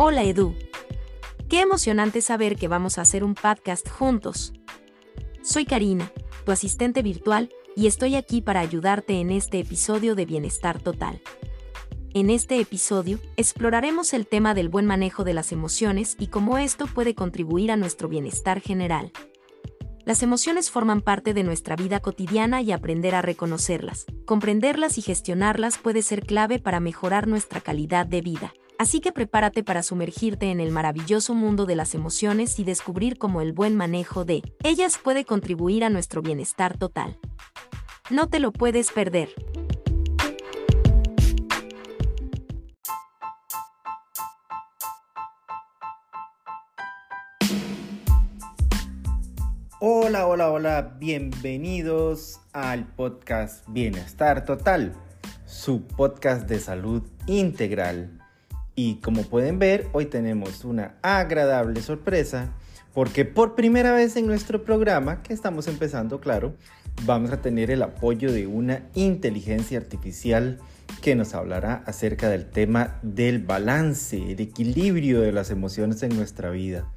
Hola Edu. Qué emocionante saber que vamos a hacer un podcast juntos. Soy Karina, tu asistente virtual, y estoy aquí para ayudarte en este episodio de Bienestar Total. En este episodio, exploraremos el tema del buen manejo de las emociones y cómo esto puede contribuir a nuestro bienestar general. Las emociones forman parte de nuestra vida cotidiana y aprender a reconocerlas, comprenderlas y gestionarlas puede ser clave para mejorar nuestra calidad de vida. Así que prepárate para sumergirte en el maravilloso mundo de las emociones y descubrir cómo el buen manejo de ellas puede contribuir a nuestro bienestar total. No te lo puedes perder. Hola, hola, hola, bienvenidos al podcast Bienestar Total, su podcast de salud integral. Y como pueden ver, hoy tenemos una agradable sorpresa porque por primera vez en nuestro programa, que estamos empezando, claro, vamos a tener el apoyo de una inteligencia artificial que nos hablará acerca del tema del balance, el equilibrio de las emociones en nuestra vida.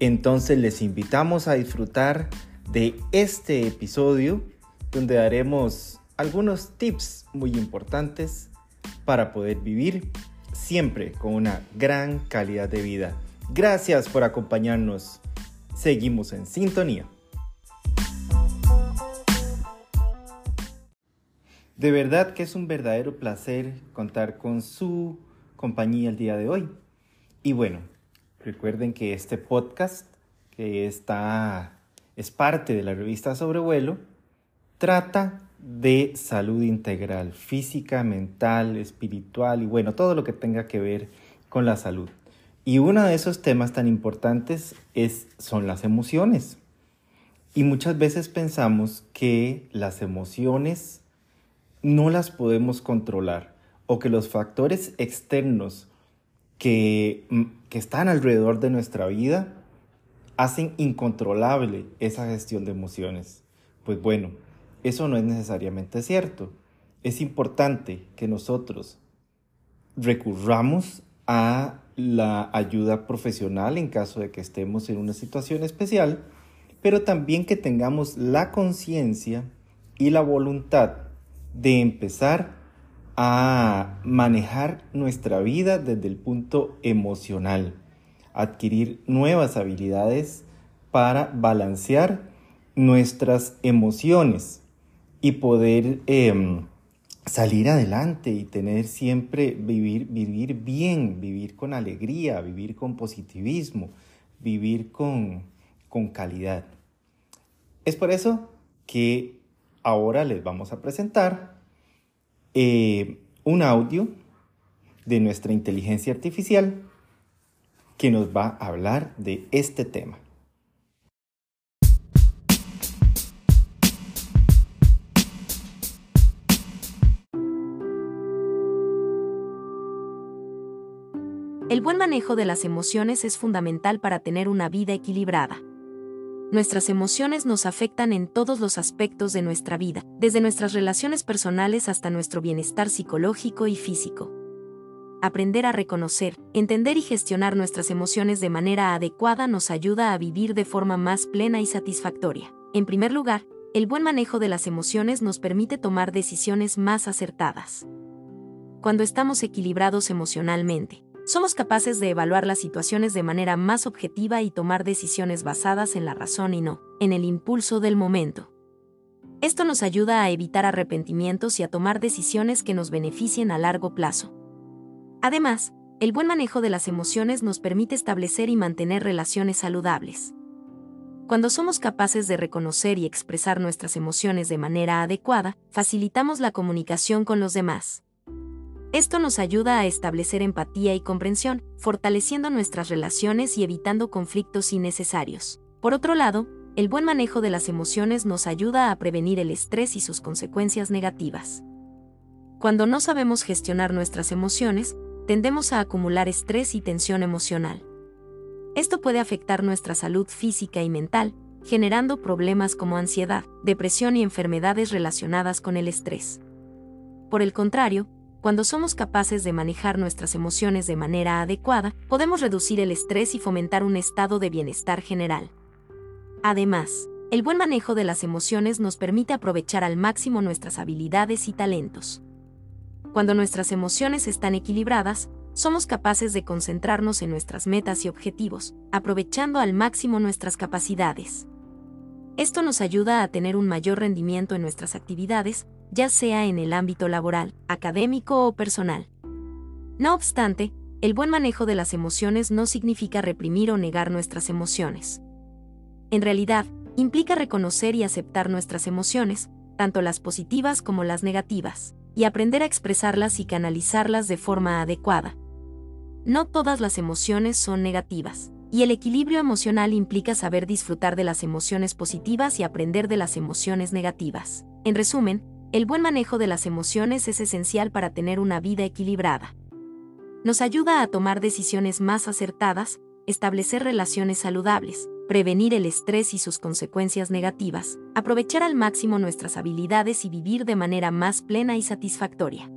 Entonces les invitamos a disfrutar de este episodio donde daremos algunos tips muy importantes para poder vivir siempre con una gran calidad de vida. Gracias por acompañarnos. Seguimos en sintonía. De verdad que es un verdadero placer contar con su compañía el día de hoy. Y bueno, Recuerden que este podcast, que está, es parte de la revista Sobrevuelo, trata de salud integral, física, mental, espiritual y bueno, todo lo que tenga que ver con la salud. Y uno de esos temas tan importantes es, son las emociones. Y muchas veces pensamos que las emociones no las podemos controlar o que los factores externos que, mm, que están alrededor de nuestra vida hacen incontrolable esa gestión de emociones. Pues bueno, eso no es necesariamente cierto. Es importante que nosotros recurramos a la ayuda profesional en caso de que estemos en una situación especial, pero también que tengamos la conciencia y la voluntad de empezar a manejar nuestra vida desde el punto emocional, adquirir nuevas habilidades para balancear nuestras emociones y poder em, salir adelante y tener siempre vivir, vivir bien, vivir con alegría, vivir con positivismo, vivir con, con calidad. Es por eso que ahora les vamos a presentar eh, un audio de nuestra inteligencia artificial que nos va a hablar de este tema. El buen manejo de las emociones es fundamental para tener una vida equilibrada. Nuestras emociones nos afectan en todos los aspectos de nuestra vida, desde nuestras relaciones personales hasta nuestro bienestar psicológico y físico. Aprender a reconocer, entender y gestionar nuestras emociones de manera adecuada nos ayuda a vivir de forma más plena y satisfactoria. En primer lugar, el buen manejo de las emociones nos permite tomar decisiones más acertadas. Cuando estamos equilibrados emocionalmente, somos capaces de evaluar las situaciones de manera más objetiva y tomar decisiones basadas en la razón y no en el impulso del momento. Esto nos ayuda a evitar arrepentimientos y a tomar decisiones que nos beneficien a largo plazo. Además, el buen manejo de las emociones nos permite establecer y mantener relaciones saludables. Cuando somos capaces de reconocer y expresar nuestras emociones de manera adecuada, facilitamos la comunicación con los demás. Esto nos ayuda a establecer empatía y comprensión, fortaleciendo nuestras relaciones y evitando conflictos innecesarios. Por otro lado, el buen manejo de las emociones nos ayuda a prevenir el estrés y sus consecuencias negativas. Cuando no sabemos gestionar nuestras emociones, tendemos a acumular estrés y tensión emocional. Esto puede afectar nuestra salud física y mental, generando problemas como ansiedad, depresión y enfermedades relacionadas con el estrés. Por el contrario, cuando somos capaces de manejar nuestras emociones de manera adecuada, podemos reducir el estrés y fomentar un estado de bienestar general. Además, el buen manejo de las emociones nos permite aprovechar al máximo nuestras habilidades y talentos. Cuando nuestras emociones están equilibradas, somos capaces de concentrarnos en nuestras metas y objetivos, aprovechando al máximo nuestras capacidades. Esto nos ayuda a tener un mayor rendimiento en nuestras actividades, ya sea en el ámbito laboral, académico o personal. No obstante, el buen manejo de las emociones no significa reprimir o negar nuestras emociones. En realidad, implica reconocer y aceptar nuestras emociones, tanto las positivas como las negativas, y aprender a expresarlas y canalizarlas de forma adecuada. No todas las emociones son negativas, y el equilibrio emocional implica saber disfrutar de las emociones positivas y aprender de las emociones negativas. En resumen, el buen manejo de las emociones es esencial para tener una vida equilibrada. Nos ayuda a tomar decisiones más acertadas, establecer relaciones saludables, prevenir el estrés y sus consecuencias negativas, aprovechar al máximo nuestras habilidades y vivir de manera más plena y satisfactoria.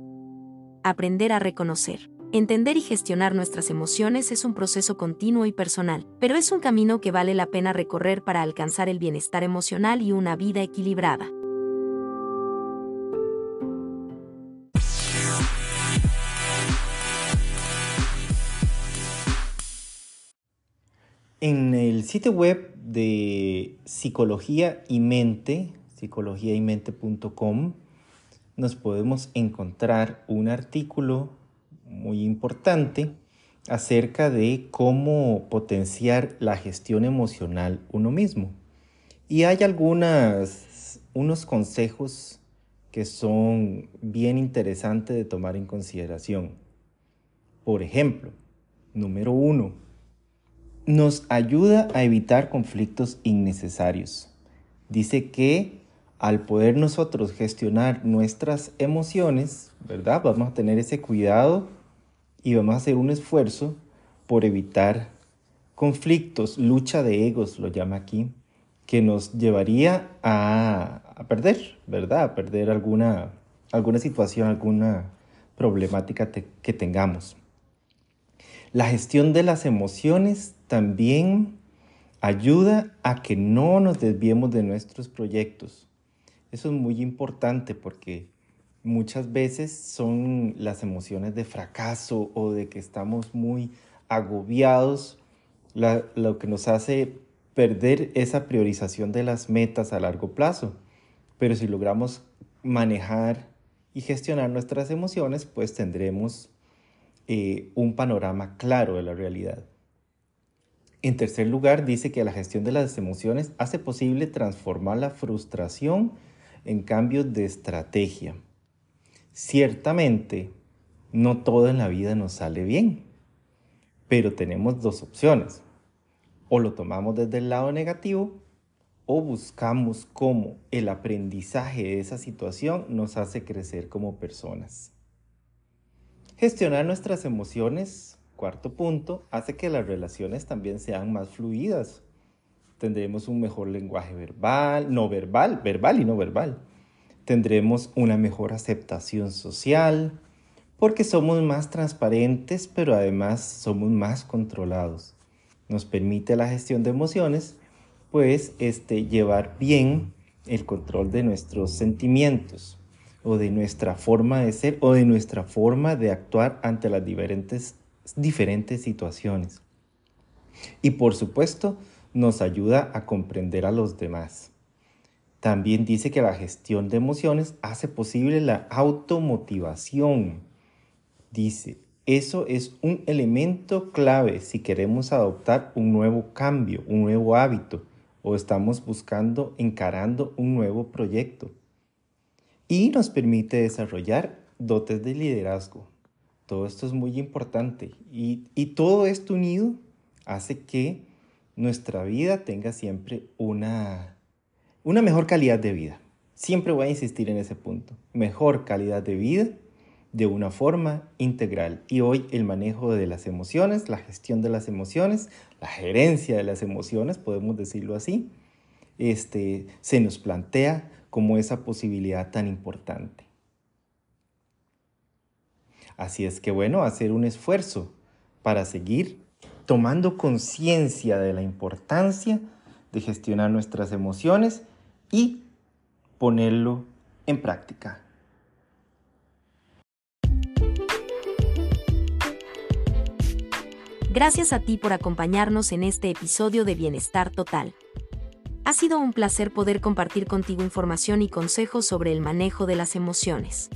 Aprender a reconocer, entender y gestionar nuestras emociones es un proceso continuo y personal, pero es un camino que vale la pena recorrer para alcanzar el bienestar emocional y una vida equilibrada. En el sitio web de Psicología y Mente, psicologiaymente.com, nos podemos encontrar un artículo muy importante acerca de cómo potenciar la gestión emocional uno mismo. Y hay algunas, unos consejos que son bien interesantes de tomar en consideración. Por ejemplo, número uno, nos ayuda a evitar conflictos innecesarios. Dice que al poder nosotros gestionar nuestras emociones, ¿verdad? Vamos a tener ese cuidado y vamos a hacer un esfuerzo por evitar conflictos, lucha de egos, lo llama aquí, que nos llevaría a, perder, ¿verdad? A perder alguna, alguna situación, alguna problemática que tengamos. La gestión de las emociones también ayuda a que no nos desviemos de nuestros proyectos. Eso es muy importante porque muchas veces son las emociones de fracaso o de que estamos muy agobiados lo que nos hace perder esa priorización de las metas a largo plazo. Pero si logramos manejar y gestionar nuestras emociones, pues tendremos eh, un panorama claro de la realidad. En tercer lugar, dice que la gestión de las emociones hace posible transformar la frustración en cambios de estrategia. Ciertamente, no todo en la vida nos sale bien, pero tenemos dos opciones. O lo tomamos desde el lado negativo o buscamos cómo el aprendizaje de esa situación nos hace crecer como personas. Gestionar nuestras emociones, cuarto punto, hace que las relaciones también sean más fluidas. Tendremos un mejor lenguaje verbal, no verbal, verbal y no verbal. Tendremos una mejor aceptación social, porque somos más transparentes, pero además somos más controlados. Nos permite la gestión de emociones, pues este, llevar bien el control de nuestros sentimientos o de nuestra forma de ser o de nuestra forma de actuar ante las diferentes, diferentes situaciones. Y por supuesto, nos ayuda a comprender a los demás. También dice que la gestión de emociones hace posible la automotivación. Dice, eso es un elemento clave si queremos adoptar un nuevo cambio, un nuevo hábito o estamos buscando, encarando un nuevo proyecto y nos permite desarrollar dotes de liderazgo. Todo esto es muy importante y, todo esto unido hace que nuestra vida tenga siempre una, una mejor calidad de vida. Siempre voy a insistir en ese punto. Mejor calidad de vida de una forma integral. Y hoy el manejo de las emociones, la gestión de las emociones, la gerencia de las emociones, podemos decirlo así, este, se nos plantea como esa posibilidad tan importante. Así es que bueno, hacer un esfuerzo para seguir tomando conciencia de la importancia de gestionar nuestras emociones y ponerlo en práctica. Gracias a ti por acompañarnos en este episodio de Bienestar Total. Ha sido un placer poder compartir contigo información y consejos sobre el manejo de las emociones.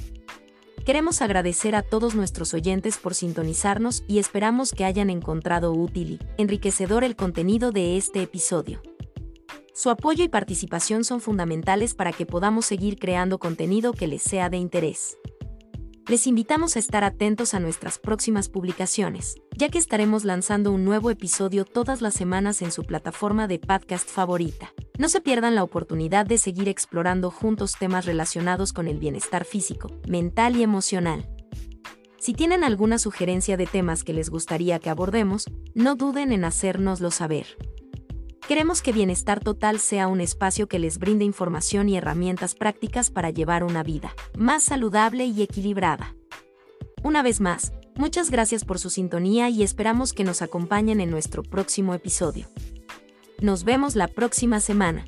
Queremos agradecer a todos nuestros oyentes por sintonizarnos y esperamos que hayan encontrado útil y enriquecedor el contenido de este episodio. Su apoyo y participación son fundamentales para que podamos seguir creando contenido que les sea de interés. Les invitamos a estar atentos a nuestras próximas publicaciones, ya que estaremos lanzando un nuevo episodio todas las semanas en su plataforma de podcast favorita. No se pierdan la oportunidad de seguir explorando juntos temas relacionados con el bienestar físico, mental y emocional. Si tienen alguna sugerencia de temas que les gustaría que abordemos, no duden en hacérnoslo saber. Queremos que Bienestar Total sea un espacio que les brinde información y herramientas prácticas para llevar una vida más saludable y equilibrada. Una vez más, muchas gracias por su sintonía y esperamos que nos acompañen en nuestro próximo episodio. Nos vemos la próxima semana.